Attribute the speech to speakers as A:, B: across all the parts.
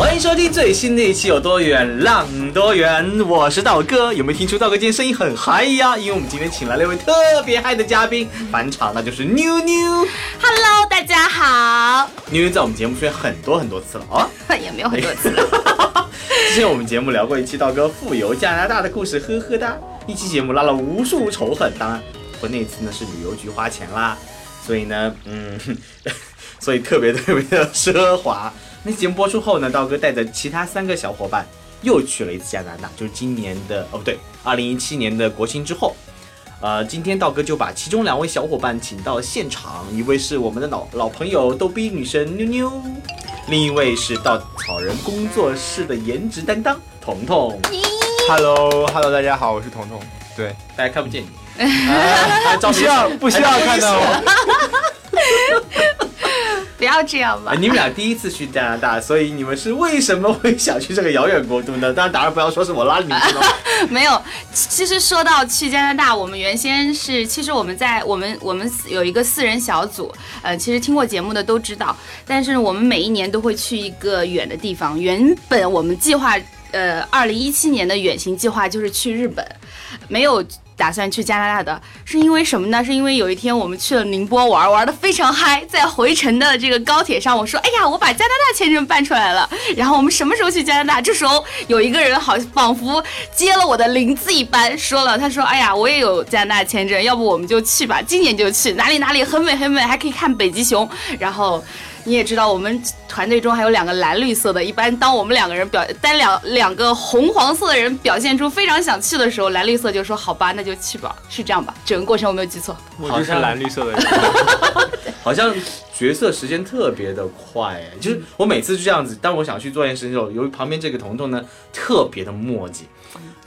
A: 欢迎收听最新的一期《有多远浪多远》，我是道哥。有没有听出道哥今天声音很嗨呀？因为我们今天请来了一位特别嗨的嘉宾返场，那就是妞妞。
B: Hello，大家好。
A: 妞妞在我们节目出现很多很多次了啊，
B: 也没有很多次了。
A: 之前我们节目聊过一期道哥富游加拿大的故事，呵呵哒。一期节目拉了无数仇恨，当然我那次呢是旅游局花钱啦，所以呢，嗯，所以特别特别的奢华。那节目播出后呢，道哥带着其他三个小伙伴又去了一次加拿大，就是今年的哦不对，二零一七年的国庆之后。呃，今天道哥就把其中两位小伙伴请到了现场，一位是我们的老老朋友逗逼女神妞妞，另一位是稻草人工作室的颜值担当彤彤。
C: Hello，Hello，大家好，我是彤彤。对，
A: 大家看不见你，啊，
C: 不需要不需要看到我。
B: 不要这样吧
A: 哎，。你们俩第一次去加拿大，所以你们是为什么会想去这个遥远国度呢？当然，当然不要说是我拉你们去了。
B: 没有，其实说到去加拿大，我们原先是，其实我们在我们我们有一个四人小组，呃，其实听过节目的都知道，但是我们每一年都会去一个远的地方。原本我们计划，呃，二零一七年的远行计划就是去日本，没有。打算去加拿大的，是因为什么呢？是因为有一天我们去了宁波玩，玩的非常嗨，在回程的这个高铁上，我说：“哎呀，我把加拿大签证办出来了。”然后我们什么时候去加拿大？这时候有一个人好仿佛接了我的灵子一般，说了：“他说，哎呀，我也有加拿大签证，要不我们就去吧，今年就去，哪里哪里很美很美，还可以看北极熊。”然后。你也知道，我们团队中还有两个蓝绿色的。一般当我们两个人表，当两两个红黄色的人表现出非常想去的时候，蓝绿色就说：“好吧，那就去吧。”是这样吧？整个过程我没有记错。
C: 我就是蓝绿色的人。
A: 好像角色时间特别的快，哎，就是我每次就这样子，当我想去做一件事情的时候，由于旁边这个彤彤呢特别的磨叽。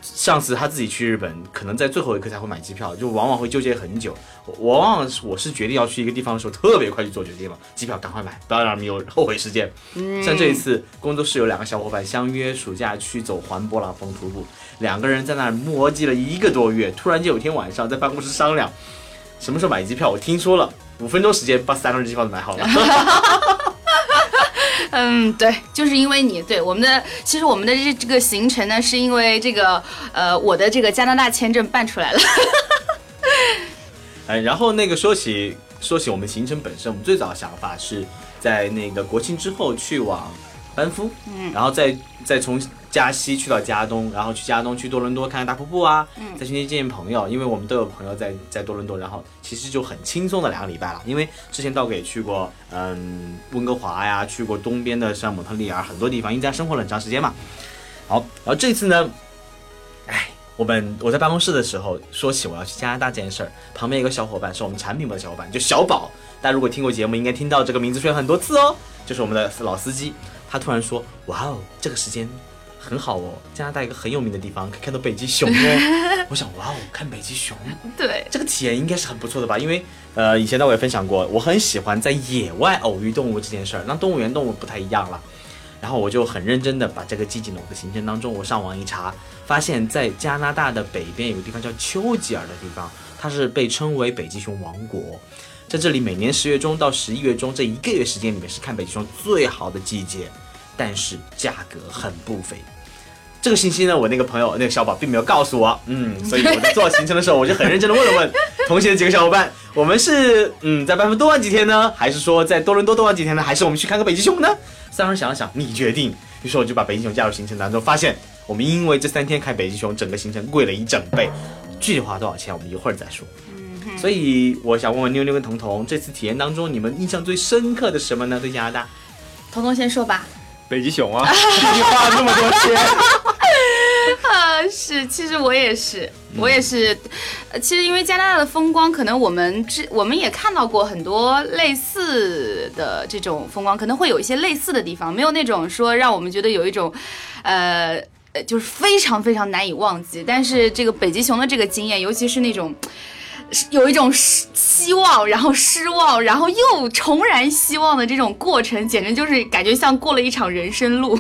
A: 上次他自己去日本，可能在最后一刻才会买机票，就往往会纠结很久。我我往往是我是决定要去一个地方的时候，特别快去做决定了，机票赶快买，不要让你有后悔时间。像这一次工作室有两个小伙伴相约暑假去走环勃朗峰徒步，两个人在那儿磨叽了一个多月，突然间有一天晚上在办公室商量什么时候买机票，我听说了，五分钟时间把三个人机票都买好了。
B: 嗯，对，就是因为你对我们的，其实我们的这这个行程呢，是因为这个呃我的这个加拿大签证办出来了。
A: 哎，然后那个说起说起我们行程本身，我们最早的想法是在那个国庆之后去往班夫，嗯，然后再再从加西去到加东，然后去加东去多伦多看看大瀑布啊，嗯，再去那见见朋友，因为我们都有朋友在在多伦多，然后其实就很轻松的两个礼拜了，因为之前道哥也去过，嗯，温哥华呀，去过东边的像蒙特利尔很多地方，因为在生活了很长时间嘛，好，然后这次呢，哎。我们我在办公室的时候说起我要去加拿大这件事儿，旁边一个小伙伴是我们产品部的小伙伴，就小宝。大家如果听过节目，应该听到这个名字出现很多次哦，就是我们的老司机。他突然说：“哇哦，这个时间很好哦，加拿大一个很有名的地方，可以看到北极熊哦。”我想，哇哦，看北极熊，
B: 对，
A: 这个体验应该是很不错的吧？因为呃，以前呢我也分享过，我很喜欢在野外偶遇动物这件事儿，那动物园动物不太一样了。然后我就很认真的把这个记进了我的行程当中。我上网一查，发现在加拿大的北边有个地方叫丘吉尔的地方，它是被称为北极熊王国。在这里，每年十月中到十一月中这一个月时间里面是看北极熊最好的季节，但是价格很不菲。这个信息呢，我那个朋友那个小宝并没有告诉我，嗯，所以我在做行程的时候，我就很认真的问了问同行的几个小伙伴，我们是嗯在班夫多玩几天呢，还是说在多伦多多玩几天呢，还是我们去看个北极熊呢？三人想了想，你决定。于是我就把北极熊加入行程当中，发现我们因为这三天看北极熊，整个行程贵了一整倍。具体花多少钱，我们一会儿再说。所以我想问问妞妞跟彤彤，这次体验当中，你们印象最深刻的什么呢？对加拿大？
B: 彤彤先说吧。
C: 北极熊啊，毕竟花了那么多钱。
B: 啊，是，其实我也是，我也是。呃，其实因为加拿大的风光，可能我们之我们也看到过很多类似的这种风光，可能会有一些类似的地方，没有那种说让我们觉得有一种，呃呃，就是非常非常难以忘记。但是这个北极熊的这个经验，尤其是那种。有一种失希望，然后失望，然后又重燃希望的这种过程，简直就是感觉像过了一场人生路。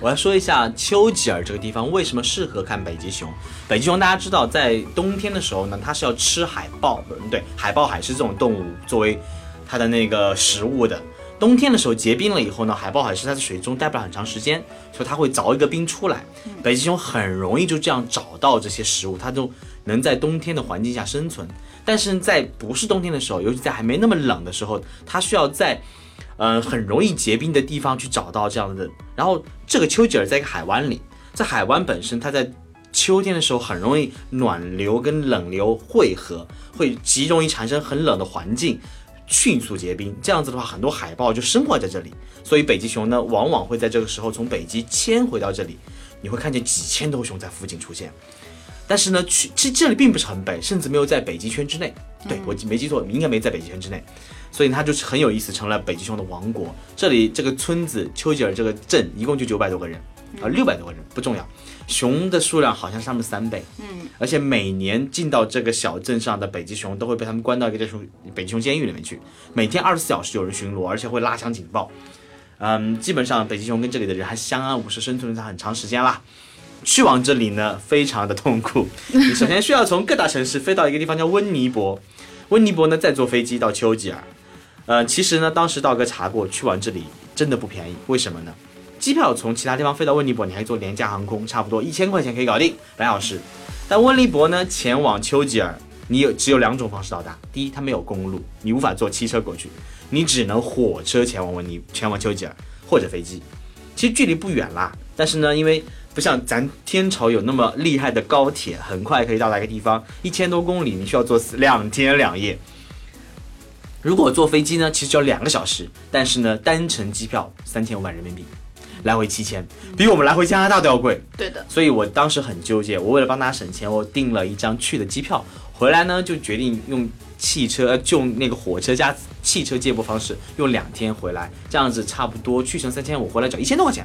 A: 我要说一下丘吉尔这个地方为什么适合看北极熊。北极熊大家知道，在冬天的时候呢，它是要吃海豹，嗯，对，海豹、海狮这种动物作为它的那个食物的。冬天的时候结冰了以后呢，海豹、海狮它在水中待不了很长时间，所以它会凿一个冰出来。北极熊很容易就这样找到这些食物，它就。能在冬天的环境下生存，但是在不是冬天的时候，尤其在还没那么冷的时候，它需要在，嗯，很容易结冰的地方去找到这样的。然后这个丘吉尔在一个海湾里，在海湾本身，它在秋天的时候很容易暖流跟冷流汇合，会极容易产生很冷的环境，迅速结冰。这样子的话，很多海豹就生活在这里。所以北极熊呢，往往会在这个时候从北极迁回到这里，你会看见几千头熊在附近出现。但是呢，去其实这里并不是很北，甚至没有在北极圈之内。对我没记错，应该没在北极圈之内，所以它就是很有意思，成了北极熊的王国。这里这个村子丘吉尔这个镇一共就九百多个人，啊，六百多个人不重要，熊的数量好像是他们三倍。嗯，而且每年进到这个小镇上的北极熊都会被他们关到一个叫熊北极熊监狱里面去，每天二十四小时有人巡逻，而且会拉响警报。嗯，基本上北极熊跟这里的人还相安无事，生存了很长时间啦。去往这里呢，非常的痛苦。你首先需要从各大城市飞到一个地方叫温尼伯，温尼伯呢再坐飞机到丘吉尔。呃，其实呢，当时道哥查过，去往这里真的不便宜。为什么呢？机票从其他地方飞到温尼伯，你还坐廉价航空，差不多一千块钱可以搞定，两小时。但温尼伯呢，前往丘吉尔，你有只有两种方式到达。第一，它没有公路，你无法坐汽车过去，你只能火车前往温尼，前往丘吉尔，或者飞机。其实距离不远啦，但是呢，因为不像咱天朝有那么厉害的高铁，很快可以到达一个地方，一千多公里，你需要坐两天两夜。如果坐飞机呢，其实只要两个小时，但是呢，单程机票三千五百人民币，来回七千，比我们来回加拿大都要贵。
B: 对的，
A: 所以我当时很纠结，我为了帮他省钱，我订了一张去的机票，回来呢就决定用汽车，就那个火车加汽车接驳方式，用两天回来，这样子差不多去程三千五，回来只要一千多块钱，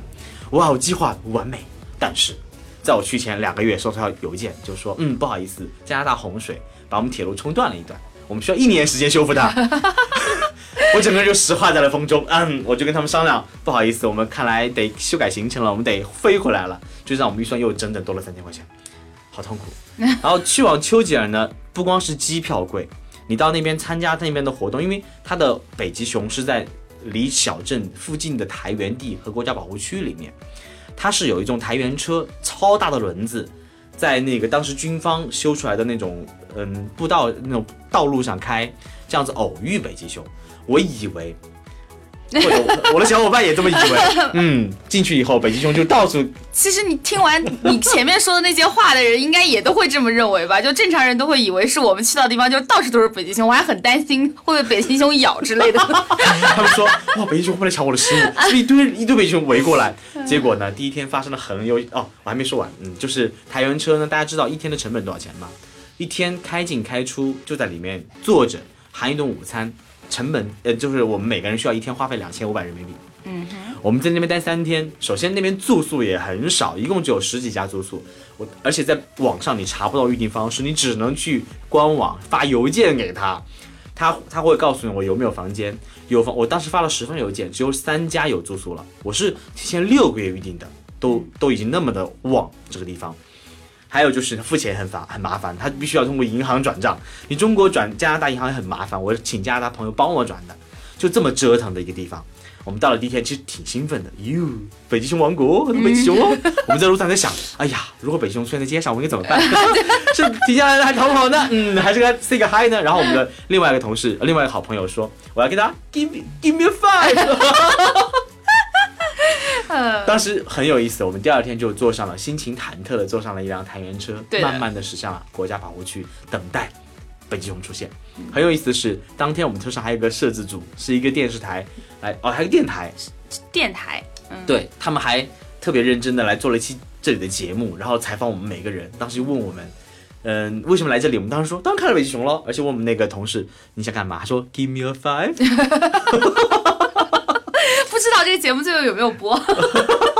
A: 哇，我计划完美。但是，在我去前两个月收到邮件，就说，嗯，不好意思，加拿大洪水把我们铁路冲断了一段，我们需要一年时间修复它。我整个人就石化在了风中。嗯，我就跟他们商量，不好意思，我们看来得修改行程了，我们得飞回来了，就让我们预算又整整多了三千块钱，好痛苦。然后去往丘吉尔呢，不光是机票贵，你到那边参加那边的活动，因为它的北极熊是在离小镇附近的台原地和国家保护区里面。它是有一种台原车，超大的轮子，在那个当时军方修出来的那种嗯步道那种道路上开，这样子偶遇北极熊。我以为。或者我的小伙伴也这么以为，嗯，进去以后北极熊就到处。
B: 其实你听完你前面说的那些话的人，应该也都会这么认为吧？就正常人都会以为是我们去到地方就到处都是北极熊，我还很担心会被北极熊咬之类的。
A: 他们说哇，北极熊会来抢我的食物，是一堆一堆北极熊围过来。结果呢，第一天发生了很有哦，我还没说完，嗯，就是台原车呢，大家知道一天的成本多少钱吗？一天开进开出就在里面坐着，含一顿午餐。成本呃，就是我们每个人需要一天花费两千五百人民币。嗯哼，我们在那边待三天，首先那边住宿也很少，一共只有十几家住宿。我而且在网上你查不到预订方式，你只能去官网发邮件给他，他他会告诉你我有没有房间，有房。我当时发了十封邮件，只有三家有住宿了。我是提前六个月预定的，都都已经那么的旺这个地方。还有就是付钱很烦很麻烦，他必须要通过银行转账。你中国转加拿大银行也很麻烦，我请加拿大朋友帮我转的，就这么折腾的一个地方。我们到了第一天，其实挺兴奋的，哟，北极熊王国，北极熊。我们在路上在想，哎呀，如果北极熊出现在街上，我应该怎么办？是停下来还逃跑呢？嗯，还是跟他 say 个 hi 呢？然后我们的另外一个同事，另外一个好朋友说，我要跟他 give me give me five。当时很有意思，我们第二天就坐上了，心情忐忑的坐上了一辆探员车，慢慢的驶向了国家保护区，等待北极熊出现。很有意思的是，当天我们车上还有个摄制组，是一个电视台，来哦，还有个电台，
B: 电台，
A: 对他们还特别认真的来做了一期这里的节目，然后采访我们每个人。当时就问我们，嗯，为什么来这里？我们当时说，当然看了北极熊了。而且问我们那个同事，你想干嘛？他说，Give me a five。
B: 不知道这个节目最后有没有播？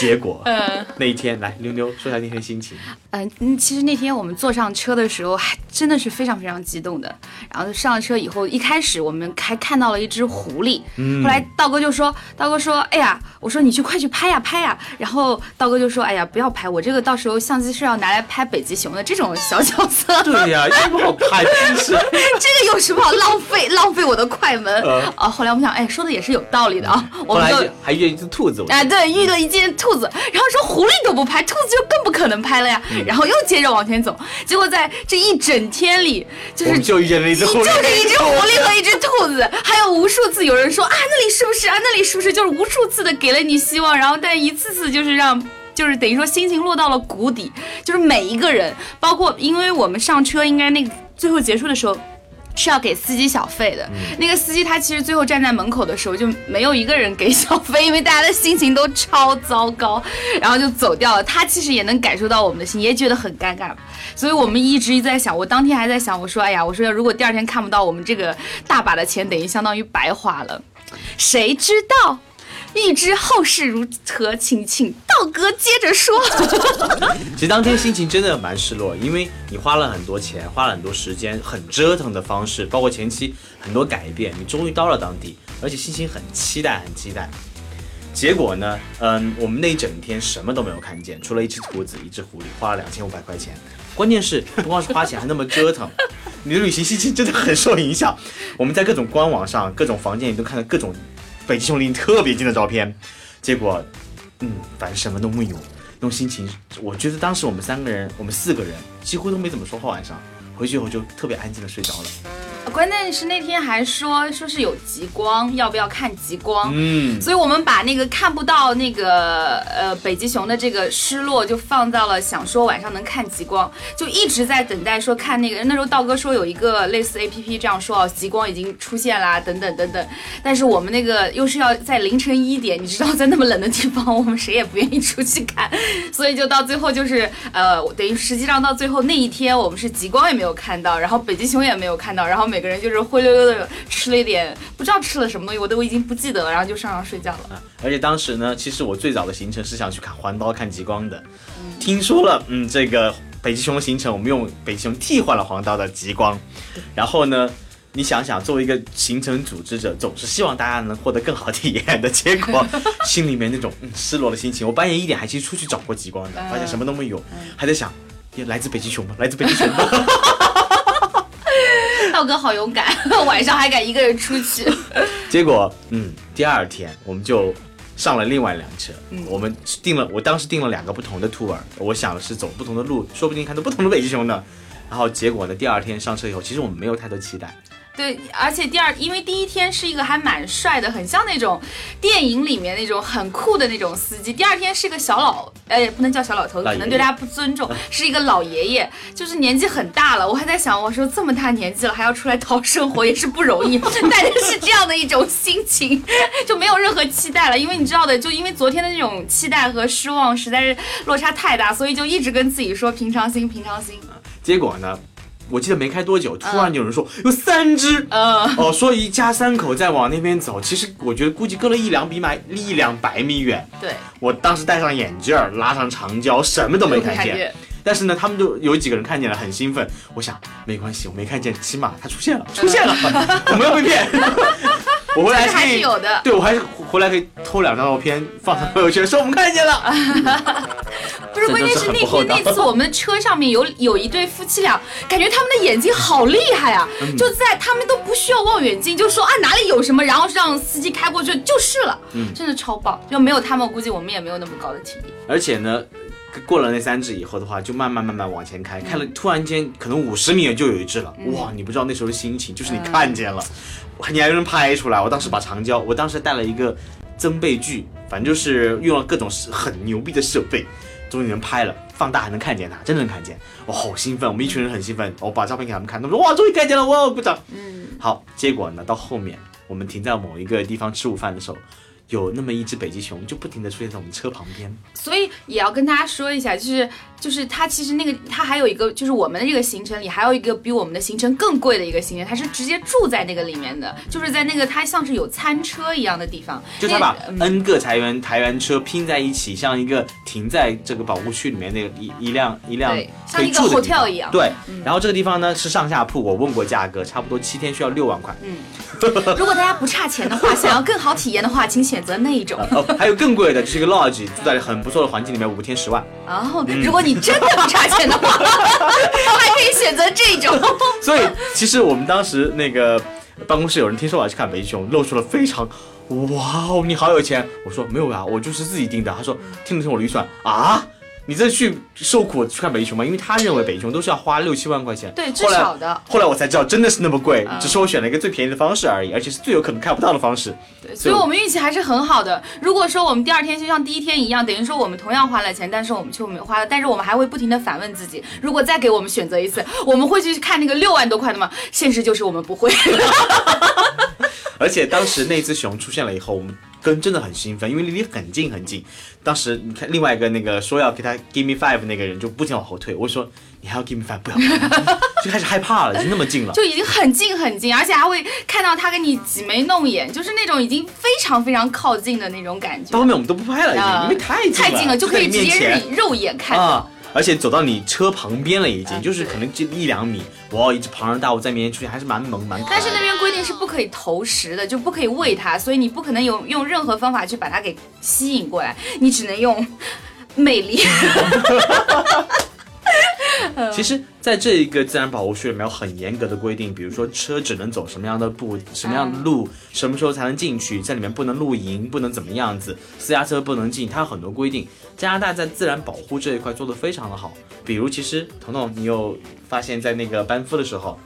A: 结果
B: 嗯
A: 那一天，来妞妞说一下那天心情。
B: 嗯嗯，其实那天我们坐上车的时候，还真的是非常非常激动的。然后上了车以后，一开始我们还看到了一只狐狸，后来道哥就说，道哥说，哎呀，我说你去快去拍呀拍呀。然后道哥就说，哎呀，不要拍，我这个到时候相机是要拿来拍北极熊的这种小角色。
A: 对呀，又不好拍，真是。
B: 这个有什么好浪费浪费我的快门
A: 呃
B: 啊？后来我们想，哎，说的也是有道理的啊，我们就
A: 就还遇见一只兔子，我记得
B: 啊，对，遇了一件兔子，然后说狐狸都不拍，兔子就更不可能拍了呀。
A: 嗯
B: 然后又接着往前走，结果在这一整天里，就是
A: 我们就遇见了一只狐狸，
B: 就是一只狐狸和一只兔子，还有无数次有人说啊，那里是不是啊，那里是不是，就是无数次的给了你希望，然后但一次次就是让。就是等于说心情落到了谷底，就是每一个人，包括因为我们上车，应该那个最后结束的时候。是要给司机小费的，那个司机他其实最后站在门口的时候就没有一个人给小费，因为大家的心情都超糟糕，然后就走掉了。他其实也能感受到我们的心，也觉得很尴尬，所以我们一直在想，我当天还在想，我说，哎呀，我说如果第二天看不到我们这个大把的钱，等于相当于白花了。谁知道？欲知后事如何，请请道哥接着说。
A: 其实当天心情真的蛮失落，因为你花了很多钱，花了很多时间，很折腾的方式，包括前期很多改变，你终于到了当地，而且心情很期待，很期待。结果呢，嗯，我们那一整天什么都没有看见，除了一只兔子，一只狐狸，花了两千五百块钱。关键是不光是花钱，还那么折腾，你的旅行心情真的很受影响。我们在各种官网上、各种房间里都看到各种北极熊离你特别近的照片，结果，嗯，反正什么都没有。那种心情，我觉得当时我们三个人，我们四个人几乎都没怎么说话。晚上回去以后就特别安静的睡着了。
B: 关键是那天还说说是有极光，要不要看极光？
A: 嗯，
B: 所以我们把那个看不到那个呃北极熊的这个失落，就放到了想说晚上能看极光，就一直在等待说看那个。那时候道哥说有一个类似 A P P 这样说哦，极光已经出现啦，等等等等。但是我们那个又是要在凌晨一点，你知道 在那么冷的地方，我们谁也不愿意出去看，所以就到最后就是呃，等于实际上到最后那一天，我们是极光也没有看到，然后北极熊也没有看到，然后每个人就是灰溜溜的吃了一点，不知道吃了什么东西，我都已经不记得了，然后就上床睡觉了。
A: 而且当时呢，其实我最早的行程是想去看环岛看极光的，听说了，嗯，这个北极熊的行程，我们用北极熊替换了黄道的极光，然后呢。你想想，作为一个行程组织者，总是希望大家能获得更好体验的，结果 心里面那种嗯失落的心情。我半夜一点还其实出去找过极光的，发现什么都没有，还在想，也来自北极熊吗？来自北极熊吗？
B: 道哥好勇敢，晚上还敢一个人出去。
A: 结果，嗯，第二天我们就上了另外一辆车，我们定了，我当时定了两个不同的 tour，我想的是走不同的路，说不定看到不同的北极熊呢。然后结果呢，第二天上车以后，其实我们没有太多期待，
B: 对，而且第二，因为第一天是一个还蛮帅的，很像那种电影里面那种很酷的那种司机。第二天是一个小老，呃，不能叫小老头可能对大家不尊重，是一个老爷爷，就是年纪很大了。我还在想，我说这么大年纪了还要出来讨生活也是不容易，但是是这样的一种心情，就没有任何期待了。因为你知道的，就因为昨天的那种期待和失望实在是落差太大，所以就一直跟自己说平常心，平常心。
A: 结果呢，我记得没开多久，突然有人说有三只，
B: 嗯，
A: 哦，说一家三口在往那边走，其实我觉得估计隔了一两米买一两百米远。
B: 对，
A: 我当时戴上眼镜儿，拉上长焦，什么都没看见。但是呢，他们就有几个人看见了，很兴奋。我想没关系，我没看见，起码它出现了，出现了，我没有被骗。我回来
B: 这个还是有的
A: 对我还是回来可以偷两张照片放上朋友圈，说我们看见了。
B: 不是，关键是那天那次我们车上面有有一对夫妻俩，感觉他们的眼睛好厉害啊！
A: 嗯
B: 就在他们都不需要望远镜，就说啊哪里有什么，然后让司机开过去就是了，
A: 嗯
B: 真的超棒。就没有他们，估计我们也没有那么高的体力。
A: 而且呢，过了那三只以后的话，就慢慢慢慢往前开，开了突然间可能五十米就有一只了，哇！你不知道那时候的心情，就是你看见了，哇你还有人拍出来。我当时把长焦，我当时带了一个增倍具，反正就是用了各种很牛逼的设备，终于能拍了，放大还能看见它，真的能看见，我好兴奋，我们一群人很兴奋，我把照片给他们看，他们说哇，终于看见了，哇，鼓掌。
B: 嗯，
A: 好，结果呢，到后面我们停在某一个地方吃午饭的时候，有那么一只北极熊就不停的出现在我们车旁边。
B: 所以也要跟大家说一下，就是就是它其实那个它还有一个就是我们的这个行程里还有一个比我们的行程更贵的一个行程，它是直接住在那个里面的，就是在那个它像是有餐车一样的地方，
A: 就他把 N 个台湾台湾车拼在一起，像一个停在这个保护区里面那个一一辆一辆
B: 像一个 hotel 一样嗯
A: 对，然后这个地方呢是上下铺，我问过价格，差不多七天需要六万块。
B: 嗯如果大家不差钱的话，想要更好体验的话，请选择那一种。
A: 哦，还有更贵的，就是一个 lodge，住在很不错的环境里面，五天十万。
B: 然后，如果你真的不差钱的话，还可以选择这种。
A: 所以其实我们当时那个办公室有人听说我要去看北极熊，露出了非常。哇哦，你好有钱！我说没有啊，我就是自己定的。他说听了听我的预算啊，你这去受苦去看北极熊吗？因为他认为北极熊都是要花六七万块钱。
B: 对至少的
A: 后来我才知道真的是那么贵，只是我选了一个最便宜的方式而已，而且是最有可能看不到的方式。
B: 对所以我们运气还是很好的。如果说我们第二天就像第一天一样，等于说我们同样花了钱，但是我们却没有花了，但是我们还会不停的反问自己，如果再给我们选择一次，我们会去看那个六万多块的吗？现实就是我们不会。
A: 而且当时那只熊出现了以后，我们跟真的很兴奋，因为离你很近很近。当时你看另外一个那个说要给他 give me five 那个人就不停往后退，我说你还要 give me five，不要，就开始害怕了，已经那么近了。
B: 就已经很近很近，而且还会看到他跟你挤眉弄眼，就是那种已经非常非常靠近的那种感觉
A: 到。后面我们都不拍了，已经，
B: 啊
A: 因为太近了，
B: 太近了，就可以直接肉肉眼看到。
A: 啊。而且走到你车旁边了，已经
B: 啊
A: 就是可能就一两米，哇，一只庞然大物在面前出现，还是蛮萌蛮可爱。
B: 但是那边规定是不可以投食的，就不可以喂它，所以你不可能有用任何方法去把它给吸引过来，你只能用魅力。
A: 其实，在这一个自然保护区里面有很严格的规定，比如说车只能走什么样的步、什么样的路，什么时候才能进去，在里面不能露营，不能怎么样子，私家车不能进，它有很多规定。加拿大在自然保护这一块做得非常的好，比如其实彤彤，你有发现，在那个班夫的时候，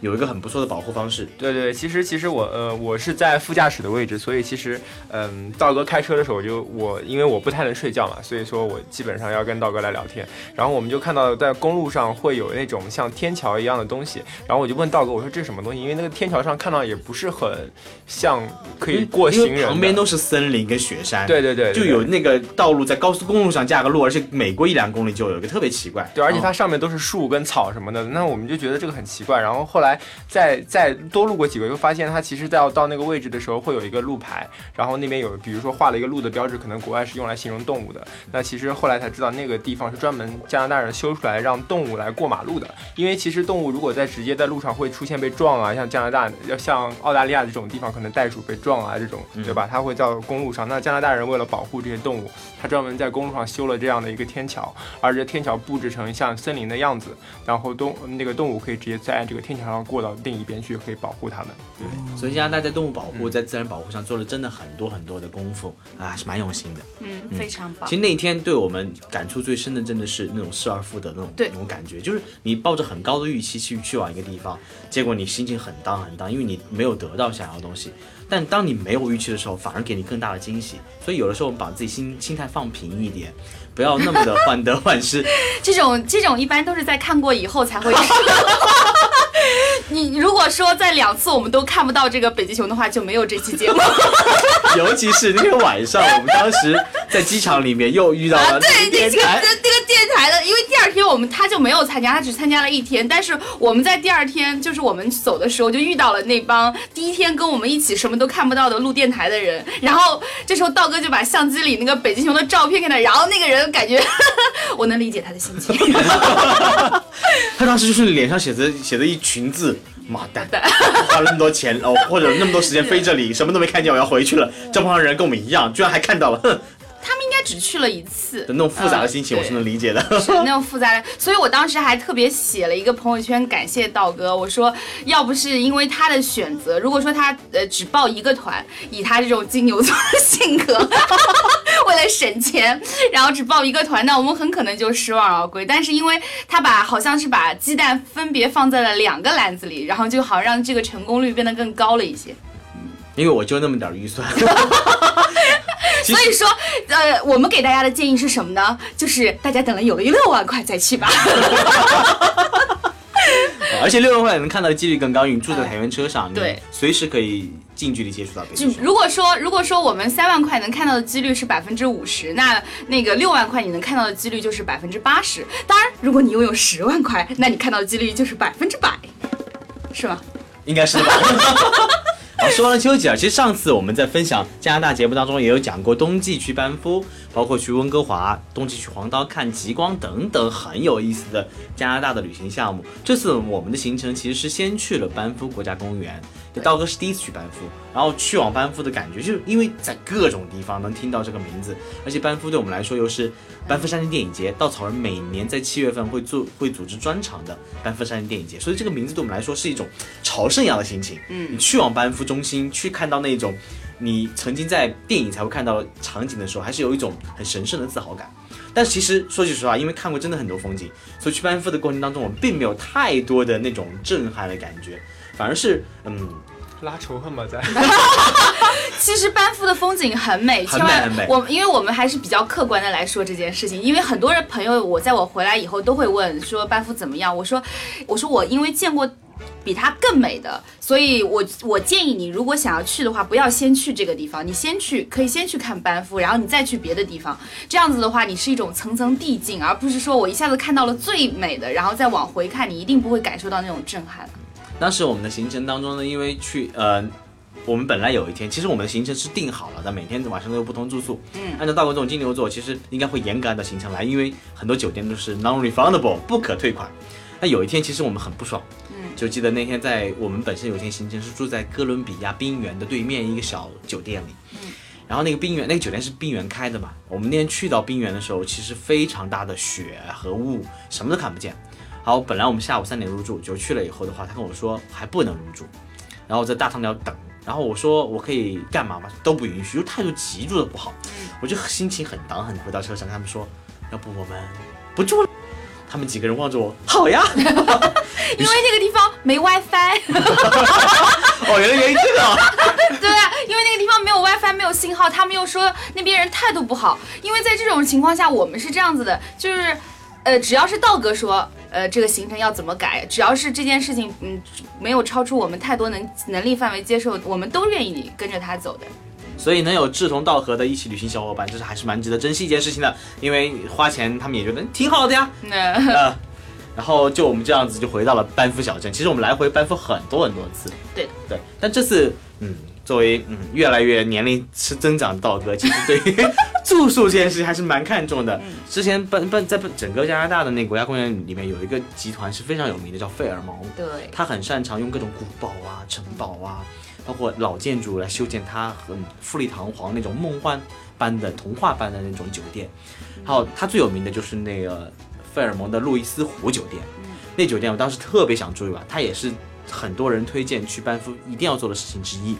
A: 有一个很不错的保护方式，
C: 对对，其实其实我呃我是在副驾驶的位置，所以其实嗯道哥开车的时候就我因为我不太能睡觉嘛，所以说我基本上要跟道哥来聊天。然后我们就看到在公路上会有那种像天桥一样的东西，然后我就问道哥我说这是什么东西？因为那个天桥上看到也不是很像可以过行人的，
A: 旁边都是森林跟雪山，
C: 对对对对
A: 就有那个道路在高速公路上架个路，而且每过一两公里就有一个特别奇怪，
C: 对，而且
A: 嗯
C: 它上面都是树跟草什么的，那我们就觉得这个很奇怪。然后后来再再多路过几个，又发现它其实在要到那个位置的时候会有一个路牌，然后那边有比如说画了一个路的标志，可能国外是用来形容动物的。那其实后来才知道那个地方是专门加拿大人修出来让动物来过马路的，因为其实动物如果在直接在路上会出现被撞啊，像加拿大要像澳大利亚这种地方，可能袋鼠被撞啊这种，对吧？它会到公路上。那加拿大人为了保护这些动物，他专门在公路上修了这样的一个天桥，而这天桥布置成像森林的样子，然后动那个动物可以直接在这个天桥上过到另一边去，可以保护它们。对，
A: 所以加拿大在动物保护、在自然保护上做了真的很多很多的功夫啊，是蛮用心的。
B: 嗯，非常棒
A: 其。实那一天对我们感触最深的，真的是那种失而复得那种那种感觉，就是你抱着很高的预期去去往一个地方，结果你心情很荡很荡，因为你没有得到想要的东西。但当你没有预期的时候，反而给你更大的惊喜。所以有的时候我们把自己心心态放平一点，不要那么的患得患失。
B: 这种这种一般都是在看过以后才会。你如果说在两次我们都看不到这个北极熊的话，就没有这期节目。
A: 尤其是那天晚上，我们当时在机场里面又遇到了
B: 啊，对，
A: 那个电台
B: 的，因为第二天我们他就没有参加，他只参加了一天。但是我们在第二天，就是我们走的时候，就遇到了那帮第一天跟我们一起什么都看不到的录电台的人。然后这时候道哥就把相机里那个北极熊的照片给他，然后那个人感觉，我能理解他的心情。
A: 他当时就是脸上写着写着一群字，妈蛋，花了那么多钱哦，或者那么多时间飞这里，什么都没看见，我要回去了。这帮人跟我们一样，居然还看到了，哼
B: 他们应该只去了一次
A: 的那种复杂的心情，
B: 嗯
A: 我是能理解的。
B: 是那种复杂的，所以我当时还特别写了一个朋友圈感谢道哥，我说要不是因为他的选择，如果说他呃只报一个团，以他这种金牛座的性格，为了省钱，然后只报一个团，那我们很可能就失望而归。但是因为他把好像是把鸡蛋分别放在了两个篮子里，然后就好让这个成功率变得更高了一些。
A: 因为我就那么点儿预算。
B: 所以说，呃，我们给大家的建议是什么呢？就是大家等了有了六万块再去吧。
A: 而且六万块能看到的几率更高，因为你住在台原车上，你
B: 对
A: 随时可以近距离接触到北
B: 就
A: 极熊。
B: 如果说如果说我们三万块能看到的几率是百分之五十，那那个六万块你能看到的几率就是百分之八十。当然，如果你拥有十万块，那你看到的几率就是百分之百，是吗？
A: 应该是的吧。好，说完了秋季啊，其实上次我们在分享加拿大节目当中也有讲过，冬季去班夫，包括去温哥华，冬季去黄刀看极光等等很有意思的加拿大的旅行项目。这次我们的行程其实是先去了班夫国家公园，道哥是第一次去班夫，然后去往班夫的感觉，就是因为在各种地方能听到这个名字，而且班夫对我们来说又是班夫山地电影节，稻草人每年在七月份会做会组织专场的班夫山地电影节，所以这个名字对我们来说是一种朝圣一样的心情。嗯，你去往班夫中心，去看到那种你曾经在电影才会看到的场景的时候，还是有一种很神圣的自豪感。但其实说句实话，因为看过真的很多风景，所以去班夫的过程当中，我们并没有太多的那种震撼的感觉，反而是嗯，
C: 拉仇恨吧，在
B: 其实班夫的风景很美，千万
A: 很美很美
B: 我因为我们还是比较客观的来说这件事情，因为很多人朋友我在我回来以后都会问说班夫怎么样，我说我说我因为见过。比它更美的，所以我我建议你，如果想要去的话，不要先去这个地方，你先去可以先去看班夫，然后你再去别的地方。这样子的话，你是一种层层递进，而不是说我一下子看到了最美的，然后再往回看，你一定不会感受到那种震撼。
A: 当时我们的行程当中呢，因为去呃，我们本来有一天，其实我们的行程是定好了的，每天晚上都有不同住宿。嗯，按照道哥这种金牛座，其实应该会严格按照行程来，因为很多酒店都是 non-refundable 不可退款。那有一天，其实我们很不爽。嗯，就记得那天在我们本身有一天行程是住在哥伦比亚冰原的对面一个小酒店里。嗯，然后那个冰原，那个酒店是冰原开的嘛。我们那天去到冰原的时候，其实非常大的雪和雾，什么都看不见。好，本来我们下午三点入住，就去了以后的话，他跟我说还不能入住，然后我在大堂里要等，然后我说我可以干嘛吗？都不允许，就态度极度的不好，我就心情很挡很。回到车上跟他们说，要不我们不住了。他们几个人望着我，好呀。
B: 因为那个地方没 WiFi，
A: 哦，原来原因这个啊。
B: 对啊，因为那个地方没有 WiFi，没有信号，他们又说那边人态度不好。因为在这种情况下，我们是这样子的，就是，呃，只要是道哥说，呃，这个行程要怎么改，只要是这件事情，嗯，没有超出我们太多能能力范围接受，我们都愿意跟着他走的。
A: 所以能有志同道合的一起旅行小伙伴，这是还是蛮值得珍惜一件事情的。因为花钱他们也觉得嗯挺好的呀。
B: 那
A: 呃，然后就我们这样子就回到了班夫小镇。其实我们来回班夫很多很多次。
B: 对的
A: 对，但这次嗯，作为嗯越来越年龄是增长的道哥，其实对于住宿这件事情还是蛮看重的。之前班班在整个加拿大的那个国家公园里面有一个集团是非常有名的，叫费尔蒙。
B: 对，
A: 他很擅长用各种古堡啊、城堡啊，包括老建筑来修建他很富丽堂皇那种梦幻般的、童话般的那种酒店。还有他最有名的就是那个费尔蒙的路易斯湖酒店，那酒店我当时特别想住一晚，它也是很多人推荐去班夫一定要做的事情之一。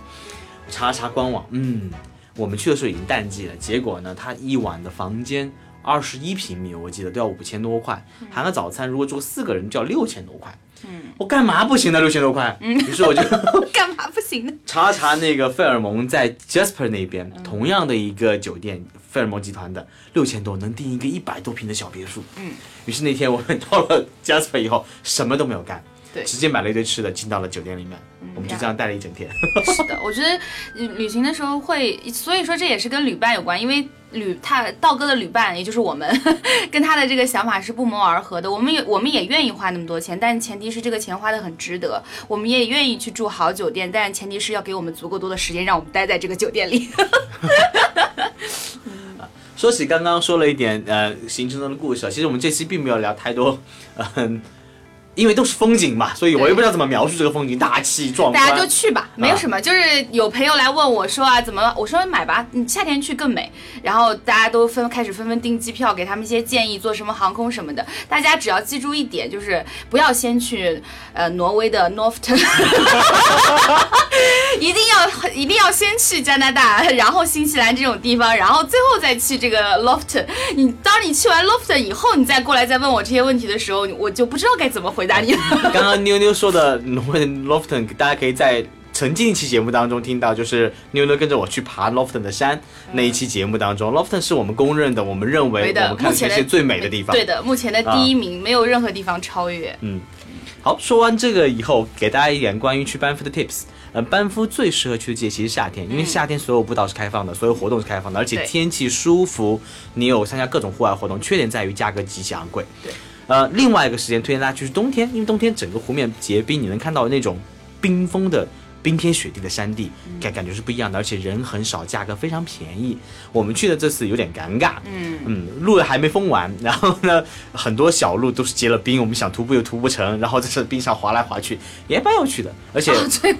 A: 查了查官网，嗯，我们去的时候已经淡季了，结果呢，他一晚的房间。二十一平米，我记得都要五千多块，含个早餐，如果住四个人就要六千多块。嗯，我干嘛不行呢？六千多块。嗯，于是我就
B: 干嘛不行呢？
A: 查查那个费尔蒙在 Jasper 那边，同样的一个酒店，费尔蒙集团的六千多能订一个一百多平的小别墅。嗯，于是那天我们到了 Jasper 以后，什么都没有干，
B: 对
A: 直接买了一堆吃的进到了酒店里面，我们就这样待了一整天。
B: 是的，我觉得呃旅行的时候会，所以说这也是跟旅伴有关，因为旅他道哥的旅伴，也就是我们，跟他的这个想法是不谋而合的。我们也我们也愿意花那么多钱，但前提是这个钱花的很值得。我们也愿意去住好酒店，但前提是要给我们足够多的时间，让我们待在这个酒店里。
A: 说起刚刚说了一点呃行程中的故事啊，其实我们这期并没有聊太多，嗯、因为都是风景嘛，所以我也不知道怎么描述这个风景，大气壮观。
B: 大家就去吧，没有什么。就是有朋友来问我说啊，怎么？我说买吧，你夏天去更美。然后大家都纷开始纷纷订机票，给他们一些建议，坐什么航空什么的。大家只要记住一点，就是不要先去呃挪威的 Norton，一定要一定要先去加拿大，然后新西兰这种地方，然后最后再去这个 Lofton。你当你去完 Lofton 以后，你再过来再问我这些问题的时候，我就不知道该怎么回答你。
A: 刚刚妞妞说的挪威的 Lofton，大家可以在曾经一期节目当中听到，就是妞妞跟着我去爬 Lofton 的山那一期节目当中，Lofton 是我们公认的，我们认为
B: 的
A: 我们看
B: 目前的
A: 全世界最美的地方。
B: 对的，目前的第一名，没有任何地方超越。
A: 嗯好，说完这个以后，给大家一点关于去班夫的 tips。呃，班夫最适合去的季节其实夏天，因为夏天所有步道是开放的，所有活动是开放的，而且天气舒服，你有参加各种户外活动。缺点在于价格极其昂贵。
B: 对。
A: 呃，另外一个时间推荐大家去是冬天，因为冬天整个湖面结冰，你能看到那种冰封的。冰天雪地的山地，感感觉是不一样的，而且人很少，价格非常便宜。我们去的这次有点尴尬，
B: 嗯
A: 嗯，路还没封完，然后呢，很多小路都是结了冰，我们想徒步又徒不成，然后在这冰上滑来滑去，也蛮有趣的。而且，
B: 最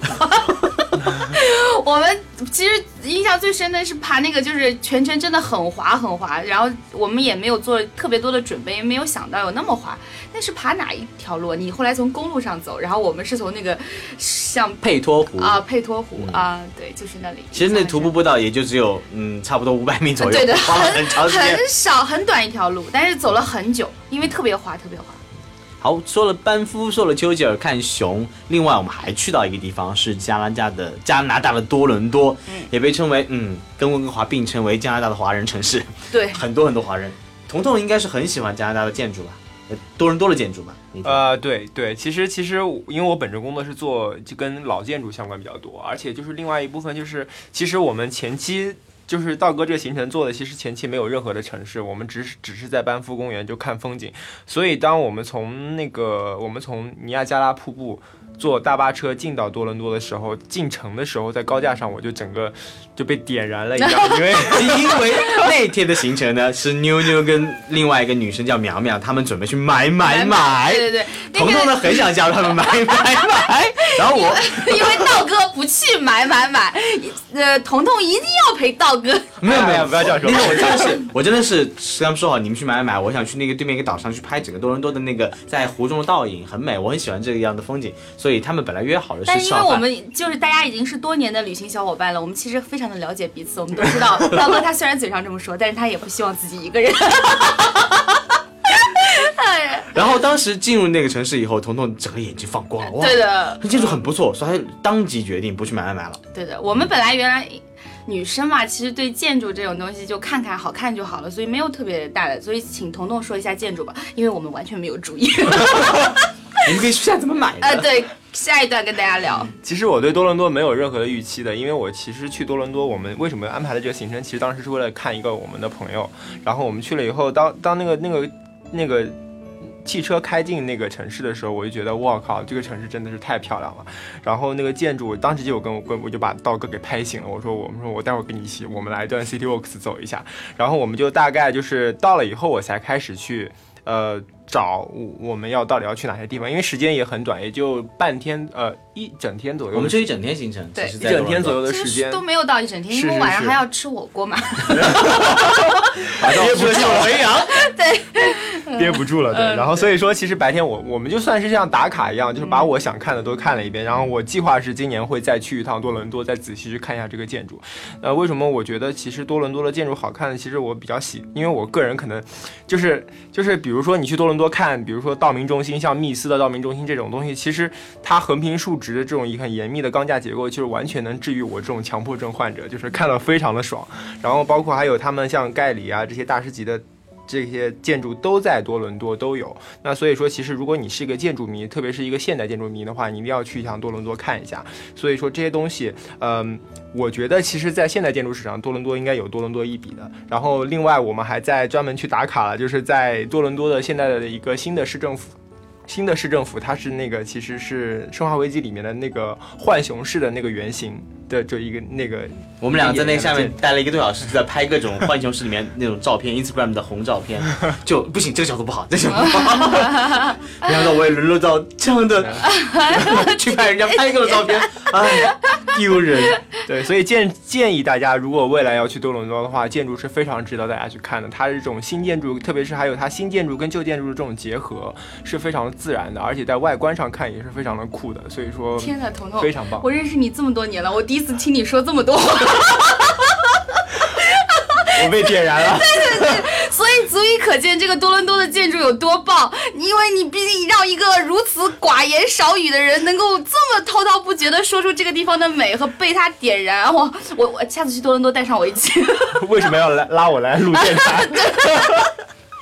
B: 我们其实印象最深的是爬那个，就是全程真的很滑很滑，然后我们也没有做特别多的准备，也没有想到有那么滑。那是爬哪一条路？你后来从公路上走，然后我们是从那个像
A: 佩 托湖
B: 啊佩托湖啊，对，就是那里。
A: 其实那徒步步道也就只有嗯差不多五百米左右，
B: 对的，
A: 花了很长时间。
B: 很少很短一条路，但是走了很久，因为特别滑，特别滑。
A: 好，说了班夫，说了丘吉尔看熊，另外我们还去到一个地方，是加拿大的加拿大的多伦多，也被称为嗯跟温哥华并称为加拿大的华人城市，
B: 对，
A: 很多很多华人。彤彤应该是很喜欢加拿大的建筑吧？呃多伦多的建筑吧？
C: 呃，对对，其实其实因为我本职工作是做就跟老建筑相关比较多，而且就是另外一部分就是，其实我们前期就是道哥这个行程做的，其实前期没有任何的城市，我们只是只是在班夫公园就看风景，所以当我们从那个我们从尼亚加拉瀑布。坐大巴车进到多伦多的时候，进城的时候，在高架上我就整个就被点燃了一样，因为
A: 因为那天的行程呢是妞妞跟另外一个女生叫苗苗，她们准备去买买买，
B: 对对对，
A: 彤彤呢很想加入他们买买买，然后我
B: 因为道哥不去买买买，呃，彤彤一定要陪道哥。
A: 没有没有
C: 不要这样说
A: 那天我真的是我真的是跟他们说好，你们去买买买，我想去那个对面一个岛上去拍整个多伦多的那个在湖中的倒影，很美，我很喜欢这个样的风景，所以他们本来约好的
B: 但是因为我。们就是大家已经是多年的旅行小伙伴了，我们其实非常的了解彼此，我们都知道 道哥他虽然嘴上这么说，但是他也不希望自己一个人。哎，
A: 然后当时进入那个城市以后，彤彤整个眼睛放光了，哇，
B: 对的，
A: 建筑很不错，所以他当即决定不去买买买了。
B: 对的，我们本来原来女生嘛，其实对建筑这种东西就看看好看就好了，所以没有特别大的。所以请彤彤说一下建筑吧，因为我们完全没有主意。
A: 你们可以说一下怎么买的。
B: 啊，对，下一段跟大家聊。
C: 其实我对多伦多没有任何的预期的，因为我其实去多伦多，我们为什么安排的这个行程，其实当时是为了看一个我们的朋友。然后我们去了以后，当当那个那个那个汽车开进那个城市的时候，我就觉得我靠，这个城市真的是太漂亮了。然后那个建筑，当时就有跟我跟我就把道哥给拍醒了，我说我们说我待会儿跟你一起，我们来一段 City Walks 走一下。然后我们就大概就是到了以后，我才开始去呃。找我我们要到底要去哪些地方，因为时间也很短，也就半天，呃，一整天左右。
A: 我们是一整天行程，
B: 对
C: 一整天左右
A: 的。
C: 时间，
B: 都没有到一整天，因为晚上还要吃火锅嘛。
A: 憋不住了，维扬。
C: 憋不住了，对。然后所以说，其实白天我我们就算是像打卡一样，就是把我想看的都看了一遍。然后我计划是今年会再去一趟多伦多，再仔细去看一下这个建筑。呃，为什么我觉得其实多伦多的建筑好看呢？其实我比较喜，因为我个人可能就是就是比如说你去多伦多看，比如说道明中心，像密斯的道明中心这种东西，其实它横平竖直的这种一很严密的钢架结构，就是完全能治愈我这种强迫症患者，就是看了非常的爽。然后包括还有他们像盖里啊这些大师级的。这些建筑都在多伦多都有，那所以说，其实如果你是一个建筑迷，特别是一个现代建筑迷的话，你一定要去一趟多伦多看一下。所以说这些东西，嗯，我觉得其实，在现代建筑史上，多伦多应该有多伦多一笔的。然后另外，我们还在专门去打卡了，就是在多伦多的现在的一个新的市政府。新的市政府，它是那个其实是《生化危机》里面的那个浣熊市的那个原型的就一个那个
A: 我们两个在那个下面待了一个多小时，就在拍各种浣熊市里面那种照片，Instagram 的红照片，就不行，这个角度不好，这个角度不好。没想到我也沦落到这样的，去拍人家拍过的照片，哎呀，丢人。
C: 对，所以建建议大家，如果未来要去多伦多的话，建筑是非常值得大家去看的。它这种新建筑，特别是还有它新建筑跟旧建筑的这种结合，是非常自然的，而且在外观上看也是非常的酷的。所以说，
B: 天呐，彤彤，
C: 非常棒
B: 我认识你这么多年了，我第一次听你说这么多话，
C: 我被点燃了 对对对。
B: 所以足以可见这个多伦多的建筑有多棒。因为你毕竟让一个如此寡言少语的人，能够这么滔滔不绝的说出这个地方的美和被它点燃，我我我下次去多伦多带上我一起。
C: 为什么要来拉我来录电台？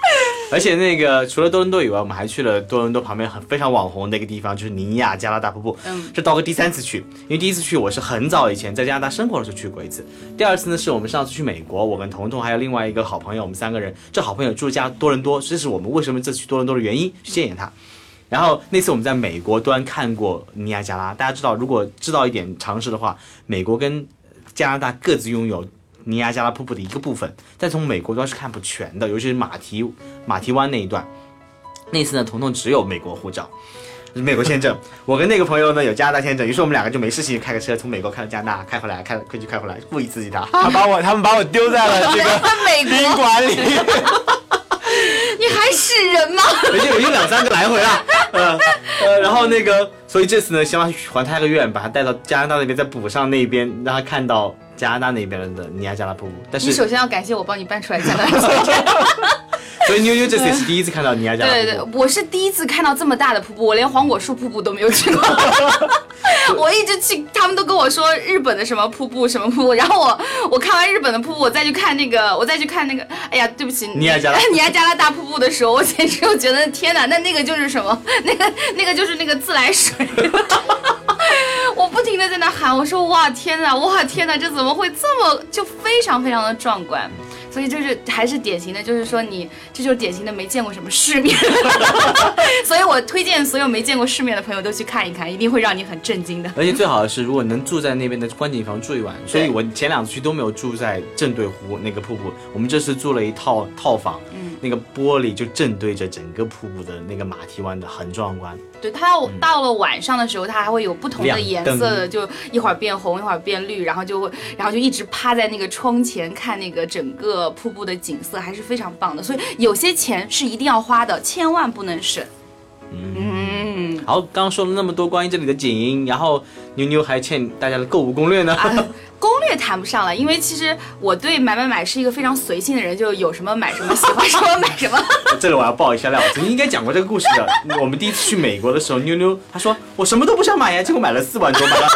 A: 而且那个除了多伦多以外，我们还去了多伦多旁边很非常网红的一个地方，就是尼亚加拉大瀑布。
B: 嗯，
A: 这刀哥第三次去，因为第一次去我是很早以前在加拿大生活的时候去过一次。第二次呢，是我们上次去美国，我跟彤彤还有另外一个好朋友，我们三个人，这好朋友住家多伦多，这是我们为什么这次去多伦多的原因，去见见他。然后那次我们在美国端看过尼亚加拉，大家知道，如果知道一点常识的话，美国跟加拿大各自拥有尼亚加拉瀑布的一个部分，但从美国端是看不全的，尤其是马蹄马蹄湾那一段。那次呢，彤彤只有美国护照。美国签证，我跟那个朋友呢有加拿大签证，于是我们两个就没事情开个车从美国开到加拿大，开回来，开回去开回来，故意刺激他。
C: 他把我他们把我丢在了这个
B: 美
C: 宾
B: 国，
C: 馆里。
B: 你还是人吗？
A: 已 经有一两三个来回了，呃呃，然后那个，所以这次呢，希望还他个愿，把他带到加拿大那边，再补上那边，让他看到加拿大那边的尼亚加拉瀑布。但是，
B: 你首先要感谢我帮你搬出来加拿大。
A: 所以妞妞这次也是第一次看到尼亚加拉。
B: 对对，我是第一次看到这么大的瀑布，我连黄果树瀑布都没有去过。我一直去，他们都跟我说日本的什么瀑布什么瀑布，然后我我看完日本的瀑布，我再去看那个，我再去看那个，哎呀，对不起，
A: 尼亚加拉
B: 尼亚加拉大瀑布的时候，我简直就觉得天哪，那那个就是什么？那个那个就是那个自来水。我不停的在那喊，我说哇天哪，哇天哪，这怎么会这么就非常非常的壮观？所以就是还是典型的，就是说你这就是典型的没见过什么世面，所以我推荐所有没见过世面的朋友都去看一看，一定会让你很震惊的。
A: 而且最好的是，如果能住在那边的观景房住一晚，所以我前两次去都没有住在正对湖那个瀑布，我们这次住了一套套房，
B: 嗯，
A: 那个玻璃就正对着整个瀑布的那个马蹄湾的，很壮观。
B: 对，它到到了晚上的时候，它还会有不同的颜色的，就一会儿变红，一会儿变绿，然后就会，然后就一直趴在那个窗前看那个整个瀑布的景色，还是非常棒的。所以有些钱是一定要花的，千万不能省。嗯，
A: 好，刚刚说了那么多关于这里的景，然后妞妞还欠大家的购物攻略呢。
B: 啊，攻略谈不上了，因为其实我对买买买是一个非常随性的人，就有什么买什么，喜欢什么买什么。
A: 这里我要爆一下料，我曾经应该讲过这个故事的。我们第一次去美国的时候，妞妞她说我什么都不想买呀，结果买了四万多，买了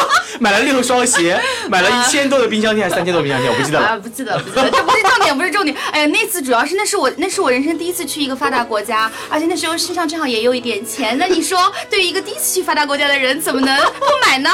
A: 买了六双鞋，买了一千多的冰箱贴还是三千多的冰箱贴，我不记得
B: 啊，
A: 了。
B: 不记得，不记得，这不是重点，不是重点。哎呀，那次主要是那是我那是我人生第一次去一个发达国家，而且那时候身上正好也有一点钱。那你说，对于一个第一次去发达国家的人，怎么能不买呢？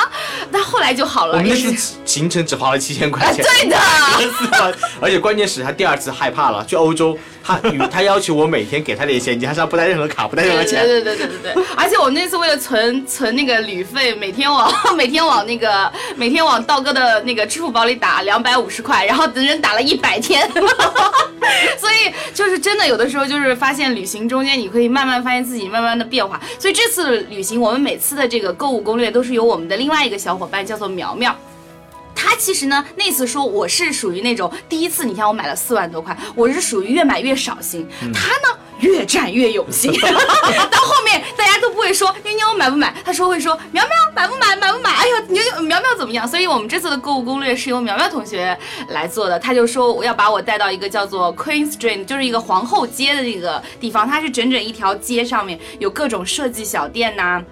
B: 那后来就好了，
A: 我们那次行程只花了七千块
B: 啊，
A: 钱，
B: 对的。
A: 而且关键是他第二次害怕了，去欧洲，他他要求我每天给他点现金，他身上不带任何卡，不带任何钱。
B: 对对对对对对，而且我那次为了存存那个旅费，每天往每天往那个每天往道哥的那个支付宝里打两百五十块，然后等人打了一百天，所以就是真的有的时候就是发现旅行中间你可以慢慢发现自己慢慢的变化，所以这次旅行我们每次的这个购物攻略都是由我们的另外一个小伙伴叫做苗苗。他其实呢，那次说我是属于那种第一次，你看我买了四万多块，我是属于越买越少心。他呢，越战越有心。到后面大家都不会说妞妞买不买，他说会说苗苗买不买，买不买？哎呦，妞妞苗苗怎么样？所以我们这次的购物攻略是由苗苗同学来做的。他就说我要把我带到一个叫做 Queen Street，就是一个皇后街的那个地方，它是整整一条街上面有各种设计小店呐、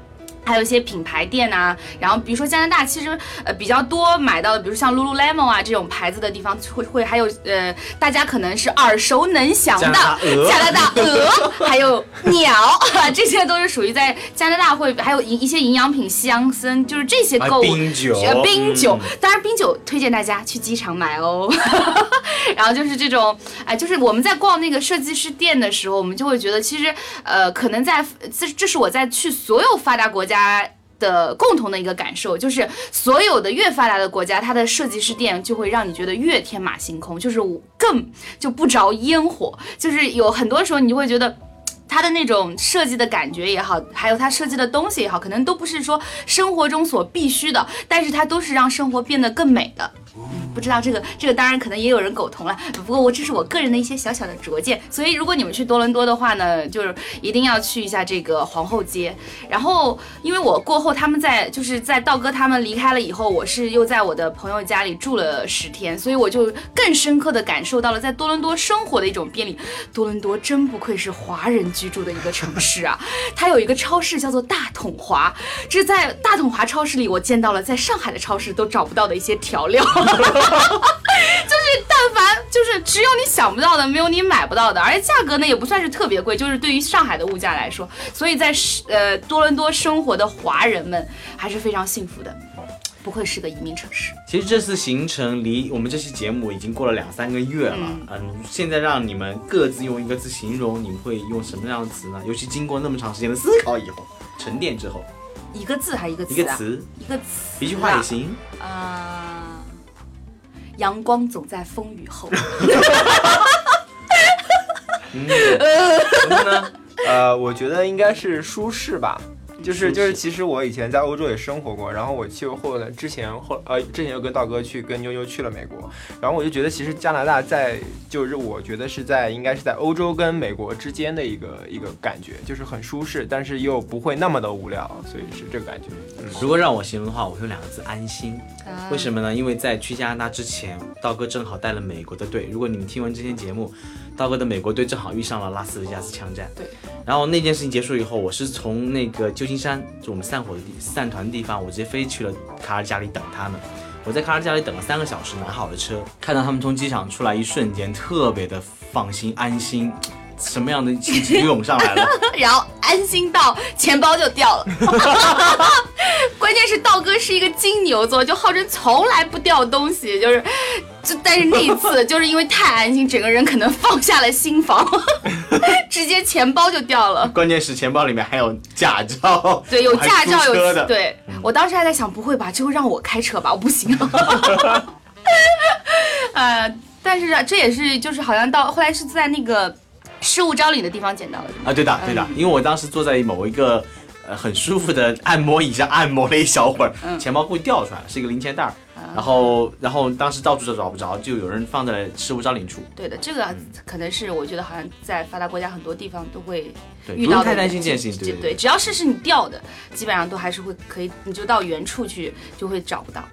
B: 还有一些品牌店呐、然后比如说加拿大其实呃比较多买到的，比如像 Lululemon 啊这种牌子的地方会会还有呃大家可能是耳熟能详的
A: 加拿大鹅
B: 还有鸟，这些都是属于在加拿大会还有一一些营养品香森，就是这些购物
A: 冰酒
B: 呃冰酒
A: 嗯，
B: 当然冰酒推荐大家去机场买哦。然后就是这种，哎，就是我们在逛那个设计师店的时候，我们就会觉得，其实呃，可能在这这是我在去所有发达国家。家的共同的一个感受就是，所有的越发达的国家，它的设计师店就会让你觉得越天马行空，就是更就不着烟火，就是有很多时候你就会觉得。它的那种设计的感觉也好，还有它设计的东西也好，可能都不是说生活中所必须的，但是它都是让生活变得更美的。嗯，不知道这个这个当然可能也有人苟同了，不过我这是我个人的一些小小的拙见。所以如果你们去多伦多的话呢，就是一定要去一下这个皇后街。然后因为我过后他们在就是在道哥他们离开了以后，我是又在我的朋友家里住了十天，所以我就更深刻的感受到了在多伦多生活的一种便利。多伦多真不愧是华人居住的一个城市啊！它有一个超市叫做大统华，这在大统华超市里我见到了在上海的超市都找不到的一些调料。就是但凡就是只有你想不到的，没有你买不到的，而且价格呢也不算是特别贵，就是对于上海的物价来说，所以在呃多伦多生活的华人们还是非常幸福的，不愧是个移民城市。
A: 其实这次行程离我们这期节目已经过了两三个月了，嗯，现在让你们各自用一个字形容，你们会用什么样的词呢？尤其经过那么长时间的思考以后，沉淀之后，
B: 一个字还是一个词、啊？
A: 一个词，
B: 一个词，
A: 一句话也行。
B: 啊、阳光总在风雨后。
A: 嗯，然后呢？
C: 呃，我觉得应该是舒适吧。就是就是，其实我以前在欧洲也生活过，然后我去后来，之前后呃之前又跟道哥去跟妞妞去了美国，然后我就觉得其实加拿大在就是我觉得是在应该是在欧洲跟美国之间的一个一个感觉，就是很舒适，但是又不会那么的无聊，所以是这个感觉。嗯，
A: 如果让我形容的话，我用两个字：安心。
B: 啊
A: 为什么呢？因为在去加拿大之前，道哥正好带了美国的队。如果你们听完这期节目，道哥的美国队正好遇上了拉斯维加斯枪战。
B: 对。
A: 然后那件事情结束以后，我是从那个旧金山，就我们散伙的地散团的地方，我直接飞去了卡尔加里等他们。我在卡尔加里等了三个小时，拿好了车，看到他们从机场出来一瞬间，特别的放心安心，什么样的气质涌上来了？
B: 然后安心到钱包就掉了。关键是道哥是一个金牛座，就号称从来不掉东西，就是，就但是那一次就是因为太安心，整个人可能放下了心防，直接钱包就掉了。
A: 关键是钱包里面还有驾照，
B: 对，有驾照
A: 租车的，
B: 有对、我当时还在想，不会吧，这会让我开车吧？我不行。呃，但是啊这也是就是好像到后来是在那个失物招领的地方捡到的，是吗？
A: 啊，对的，对的，因为我当时坐在某一个呃很舒服的按摩椅上按摩了一小会儿，钱包故意掉出来了，是一个零钱袋儿，然后然后当时到处都找不着，就有人放在了失物招领处。
B: 对的，这个可能是我觉得好像在发达国家很多地方都会
A: 对，
B: 遇到
A: 太担心这件事情，对
B: 对，只要是是你掉的，基本上都还是会可以，你就到原处去就会找不到。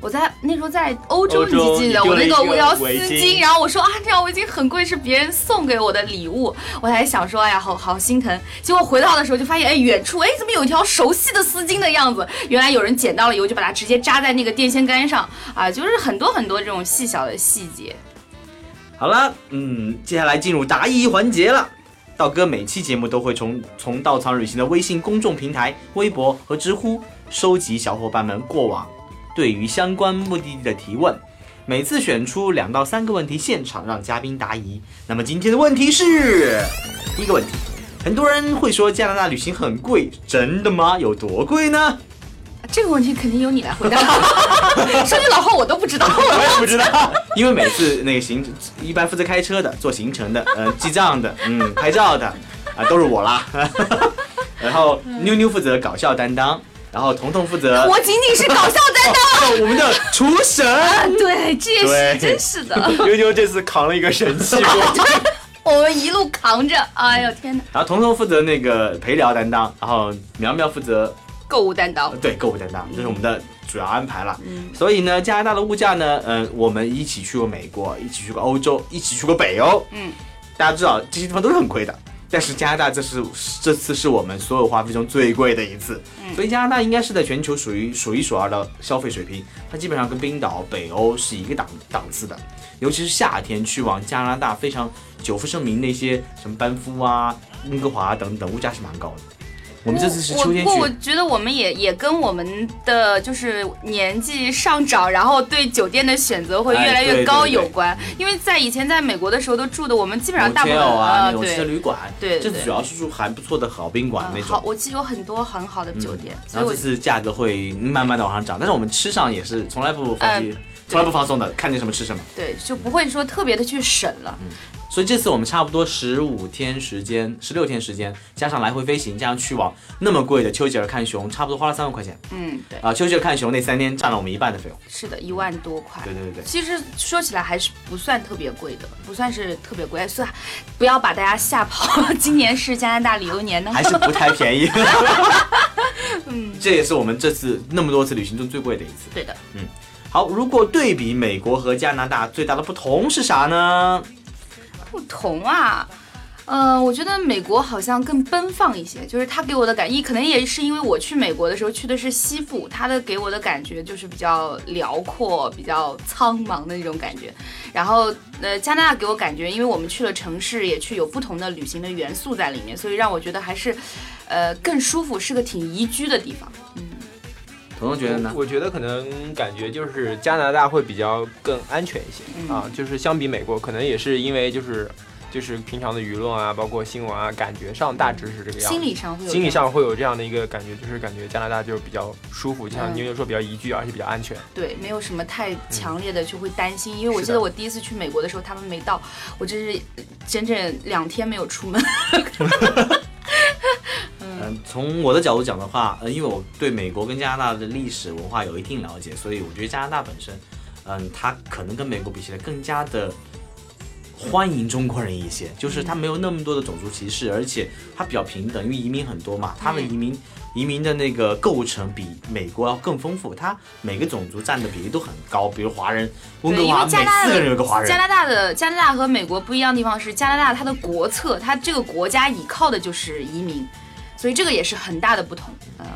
B: 我在那时候在欧洲，你记得我那个条丝
C: 巾
B: 巾，然后我说啊，这条围巾很贵，是别人送给我的礼物，我还想说，哎呀，好好心疼。结果回到的时候就发现，哎，远处哎怎么有一条熟悉的丝巾的样子？原来有人捡到了以后就把它直接扎在那个电线杆上啊，就是很多很多这种细小的细节。
A: 好了，嗯，接下来进入答疑环节了。道哥每期节目都会从从稻草旅行的微信公众平台、微博和知乎收集小伙伴们过往对于相关目的地的提问，每次选出两到三个问题，现场让嘉宾答疑。那么今天的问题是，第一个问题，很多人会说加拿大旅行很贵，真的吗？有多贵呢？
B: 这个问题肯定由你来回答。说句老话，我都不知道。
A: 我也不知道，因为每次那个行一般负责开车的、做行程的、呃记账的、嗯拍照的啊、都是我啦。然后妞妞负责搞笑担当，然后彤彤负责
B: 我仅仅是搞笑担当。
A: 我们的厨神。
B: 啊，对，这也是真是的。
C: 妞妞 这次扛了一个神器
B: 我们一路扛着，哎呦天哪！
A: 然后彤彤负责那个陪聊担当，然后苗苗负责
B: 购物担当
A: 呃，对购物担当，这是我们的主要安排了。
B: 嗯
A: 所以呢，加拿大的物价呢，嗯、我们一起去过美国，一起去过欧洲，一起去过北欧，
B: 嗯，
A: 大家知道这些地方都是很贵的。但是加拿大这是这次是我们所有花费中最贵的一次，
B: 嗯
A: 所以加拿大应该是在全球属于数一数二的消费水平，它基本上跟冰岛、北欧是一个档档次的。尤其是夏天去往加拿大非常久负盛名那些什么班夫啊、温哥华等等，物价是蛮高的。我们这次是秋天
B: 不过我
A: 去，
B: 觉得我们也也跟我们的就是年纪上涨，然后对酒店的选择会越来越高
A: 对
B: 有关。因为在以前在美国的时候都住的，我们基本上大部分
A: 啊
B: 呃
A: 那种汽车
B: 对。
A: 旅馆，
B: 对
A: 这次主要是住还不错的好宾馆那
B: 嗯好，
A: 种。
B: 我记得有很多很好的酒店，
A: 然后这次价格会慢慢的往上涨，但是我们吃上也是从来不放弃，
B: 嗯
A: 从来不放松的，看见什么吃什么。
B: 对就不会说特别的去省了。
A: 所以这次我们差不多十五天时间，十六天时间，加上来回飞行，加上去往那么贵的丘吉尔看熊，差不多花了三万块钱
B: 嗯，对，
A: 啊。丘吉尔看熊那三天占了我们一半的费用。
B: 是的，一万多块。
A: 对对对对。
B: 其实说起来还是不算特别贵的，不算是特别贵，算不要把大家吓跑。今年是加拿大旅游年呢，
A: 还是不太便宜。嗯，这也是我们这次那么多次旅行中最贵的一次。
B: 对的。
A: 嗯好，如果对比美国和加拿大，最大的不同是啥呢？
B: 不同啊，呃，我觉得美国好像更奔放一些，就是他给我的感一可能也是因为我去美国的时候去的是西部，他的给我的感觉就是比较辽阔、比较苍茫的那种感觉。然后呃，加拿大给我感觉，因为我们去了城市，也去有不同的旅行的元素在里面，所以让我觉得还是呃更舒服，是个挺宜居的地方。嗯，
A: 彤彤觉得呢？
C: 我觉得可能感觉就是加拿大会比较更安全一些、
B: 嗯
C: 啊，就是相比美国，可能也是因为就是就是平常的舆论啊，包括新闻啊，感觉上大致是这个样子。
B: 心理上会有
C: 心理
B: 这样
C: 上会有这样的一个感觉，就是感觉加拿大就是比较舒服，就像
B: 嗯
C: 妞妞说比较宜居，而且比较安全。
B: 对，没有什么太强烈的就会担心，因为我记得我第一次去美国的时候，他们没到，我这是整整两天没有出门。
A: 嗯，从我的角度讲的话，呃，因为我对美国跟加拿大的历史文化有一定了解，所以我觉得加拿大本身，嗯，它可能跟美国比起来更加的欢迎中国人一些，就是它没有那么多的种族歧视，而且它比较平等，因为移民很多嘛，它的
B: 嗯
A: 移民移民的那个构成比美国要更丰富，它每个种族占的比例都很高，比如华人，温哥华每
B: 为加拿大
A: 四个人有个华人。
B: 加，拿大的加拿大和美国不一样的地方是，加拿大它的国策，它这个国家依靠的就是移民，所以这个也是很大的不同。嗯，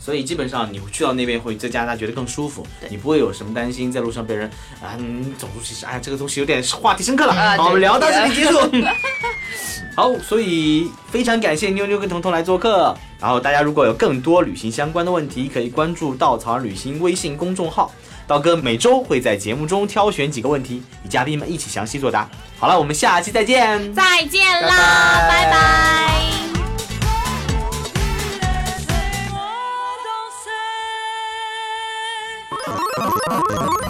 A: 所以基本上你去到那边会在加拿大觉得更舒服
B: 对，
A: 你不会有什么担心在路上被人啊、嗯、种族歧视，哎，这个东西有点话题深刻了。好，我们聊到这里结束。好，所以非常感谢妞妞跟彤彤来做客。然后大家如果有更多旅行相关的问题，可以关注稻草人旅行微信公众号。道哥每周会在节目中挑选几个问题，与嘉宾们一起详细作答。好了，我们下期再见。
B: 再见啦，
C: 拜拜
B: 拜拜